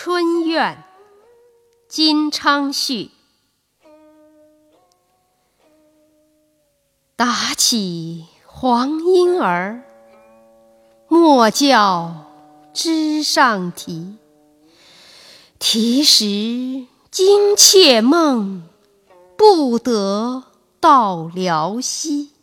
春怨，金昌绪。打起黄莺儿，莫教枝上啼。啼时惊妾梦，不得到辽西。